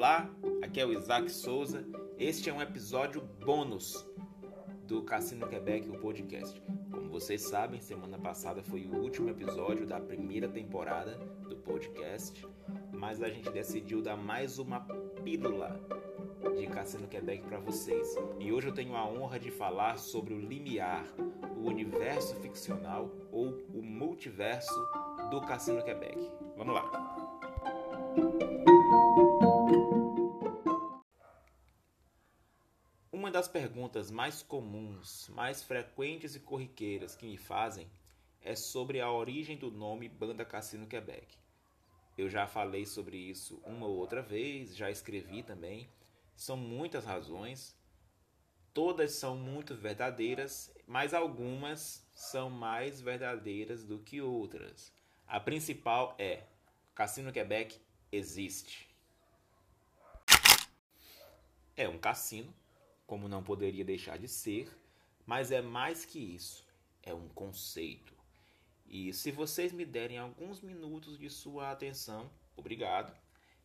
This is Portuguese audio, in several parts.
Olá, aqui é o Isaac Souza. Este é um episódio bônus do Cassino Quebec, o podcast. Como vocês sabem, semana passada foi o último episódio da primeira temporada do podcast, mas a gente decidiu dar mais uma pílula de Cassino Quebec para vocês. E hoje eu tenho a honra de falar sobre o limiar, o universo ficcional ou o multiverso do Cassino Quebec. Vamos lá. Das perguntas mais comuns, mais frequentes e corriqueiras que me fazem é sobre a origem do nome Banda Cassino Quebec. Eu já falei sobre isso uma ou outra vez, já escrevi também. São muitas razões, todas são muito verdadeiras, mas algumas são mais verdadeiras do que outras. A principal é: Cassino Quebec existe. É um cassino, como não poderia deixar de ser, mas é mais que isso, é um conceito. E se vocês me derem alguns minutos de sua atenção, obrigado,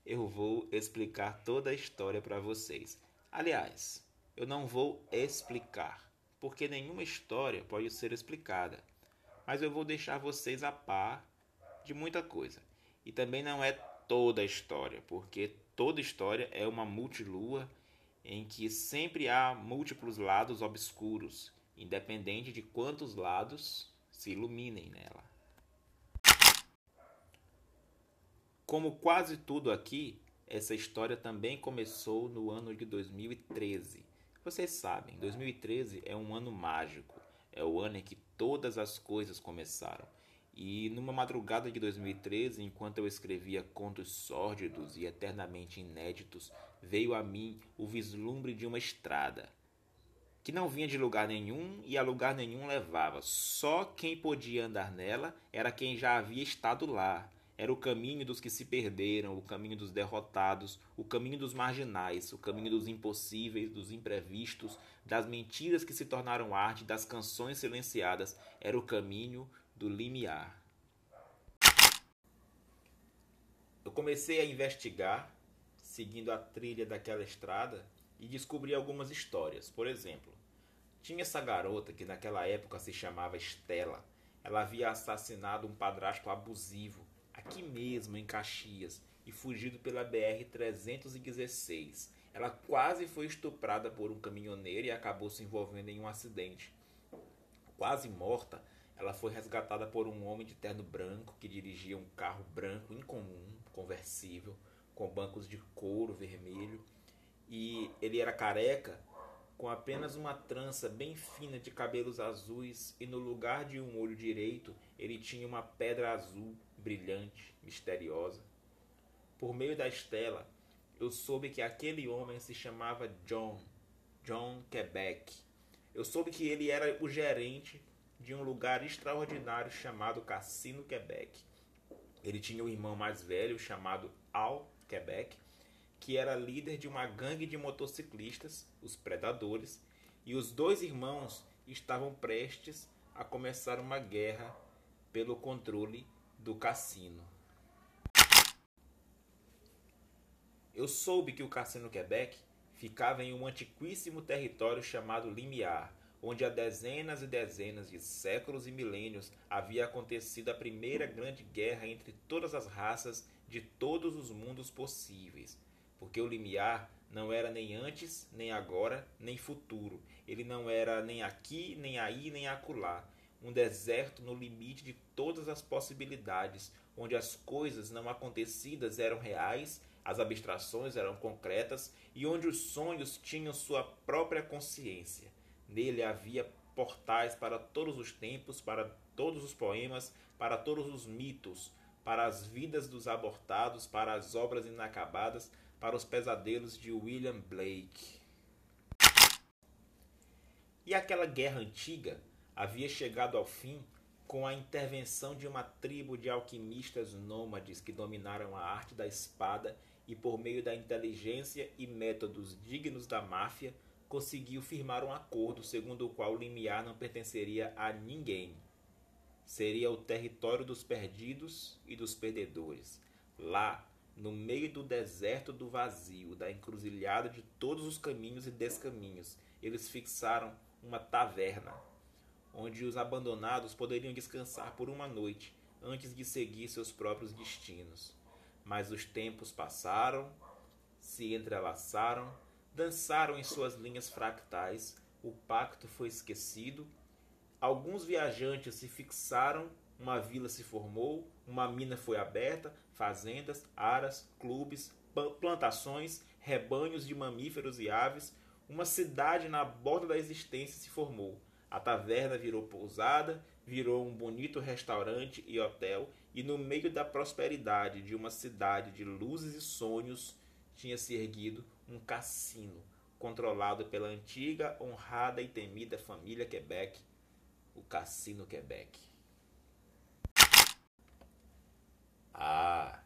eu vou explicar toda a história para vocês. Aliás, eu não vou explicar, porque nenhuma história pode ser explicada, mas eu vou deixar vocês a par de muita coisa. E também não é toda a história, porque toda história é uma multilua em que sempre há múltiplos lados obscuros, independente de quantos lados se iluminem nela. Como quase tudo aqui, essa história também começou no ano de 2013. Vocês sabem, 2013 é um ano mágico, é o ano em que todas as coisas começaram. E numa madrugada de 2013, enquanto eu escrevia contos sórdidos e eternamente inéditos, veio a mim o vislumbre de uma estrada, que não vinha de lugar nenhum e a lugar nenhum levava. Só quem podia andar nela era quem já havia estado lá. Era o caminho dos que se perderam, o caminho dos derrotados, o caminho dos marginais, o caminho dos impossíveis, dos imprevistos, das mentiras que se tornaram arte, das canções silenciadas. Era o caminho do limiar. Eu comecei a investigar, seguindo a trilha daquela estrada, e descobri algumas histórias. Por exemplo, tinha essa garota que naquela época se chamava Estela. Ela havia assassinado um padrasto abusivo aqui mesmo em Caxias e fugido pela BR 316. Ela quase foi estuprada por um caminhoneiro e acabou se envolvendo em um acidente. Quase morta, ela foi resgatada por um homem de terno branco que dirigia um carro branco incomum, conversível, com bancos de couro vermelho. E ele era careca, com apenas uma trança bem fina de cabelos azuis, e no lugar de um olho direito ele tinha uma pedra azul, brilhante, misteriosa. Por meio da estela, eu soube que aquele homem se chamava John, John Quebec. Eu soube que ele era o gerente de um lugar extraordinário chamado Cassino Quebec. Ele tinha um irmão mais velho chamado Al Quebec, que era líder de uma gangue de motociclistas, os Predadores, e os dois irmãos estavam prestes a começar uma guerra pelo controle do cassino. Eu soube que o Cassino Quebec ficava em um antiquíssimo território chamado Limiar, onde há dezenas e dezenas de séculos e milênios havia acontecido a primeira grande guerra entre todas as raças de todos os mundos possíveis. Porque o limiar não era nem antes, nem agora, nem futuro. Ele não era nem aqui, nem aí, nem acolá. Um deserto no limite de todas as possibilidades, onde as coisas não acontecidas eram reais, as abstrações eram concretas e onde os sonhos tinham sua própria consciência. Nele havia portais para todos os tempos, para todos os poemas, para todos os mitos, para as vidas dos abortados, para as obras inacabadas, para os pesadelos de William Blake. E aquela guerra antiga havia chegado ao fim com a intervenção de uma tribo de alquimistas nômades que dominaram a arte da espada e, por meio da inteligência e métodos dignos da máfia, conseguiu firmar um acordo segundo o qual o limiar não pertenceria a ninguém. Seria o território dos perdidos e dos perdedores. Lá, no meio do deserto do vazio, da encruzilhada de todos os caminhos e descaminhos, eles fixaram uma taverna, onde os abandonados poderiam descansar por uma noite antes de seguir seus próprios destinos. Mas os tempos passaram, se entrelaçaram, dançaram em suas linhas fractais, o pacto foi esquecido, alguns viajantes se fixaram, uma vila se formou, uma mina foi aberta, fazendas, aras, clubes, plantações, rebanhos de mamíferos e aves, uma cidade na borda da existência se formou. A taverna virou pousada, virou um bonito restaurante e hotel, e no meio da prosperidade de uma cidade de luzes e sonhos tinha se erguido um cassino, controlado pela antiga, honrada e temida família Quebec, o Cassino Quebec. Ah,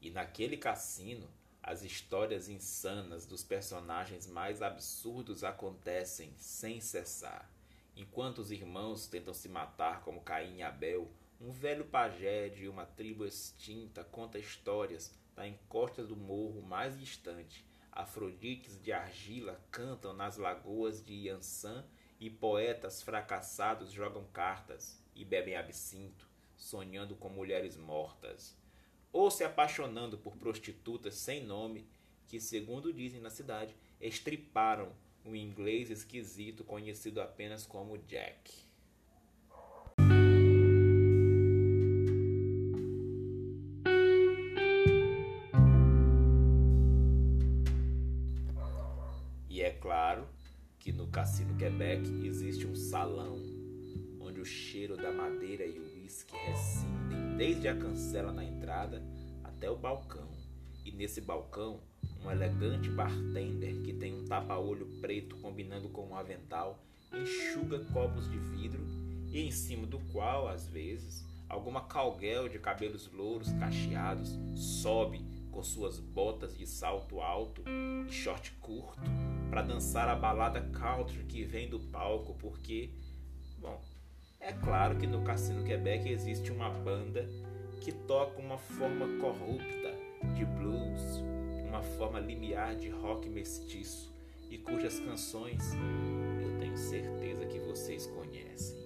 e naquele cassino as histórias insanas dos personagens mais absurdos acontecem sem cessar. Enquanto os irmãos tentam se matar como Caim e Abel, um velho pajé de uma tribo extinta conta histórias da encosta do morro mais distante. Afrodites de argila cantam nas lagoas de Iansã e poetas fracassados jogam cartas e bebem absinto, sonhando com mulheres mortas ou se apaixonando por prostitutas sem nome que, segundo dizem na cidade, estriparam um inglês esquisito conhecido apenas como Jack. Claro que no Cassino Quebec existe um salão onde o cheiro da madeira e o uísque rescindem desde a cancela na entrada até o balcão. E nesse balcão, um elegante bartender que tem um tapa-olho preto combinando com um avental enxuga copos de vidro e em cima do qual, às vezes, alguma calguel de cabelos louros cacheados sobe com suas botas de salto alto e short curto para dançar a balada country que vem do palco, porque, bom, é claro que no Cassino Quebec existe uma banda que toca uma forma corrupta de blues, uma forma limiar de rock mestiço e cujas canções eu tenho certeza que vocês conhecem.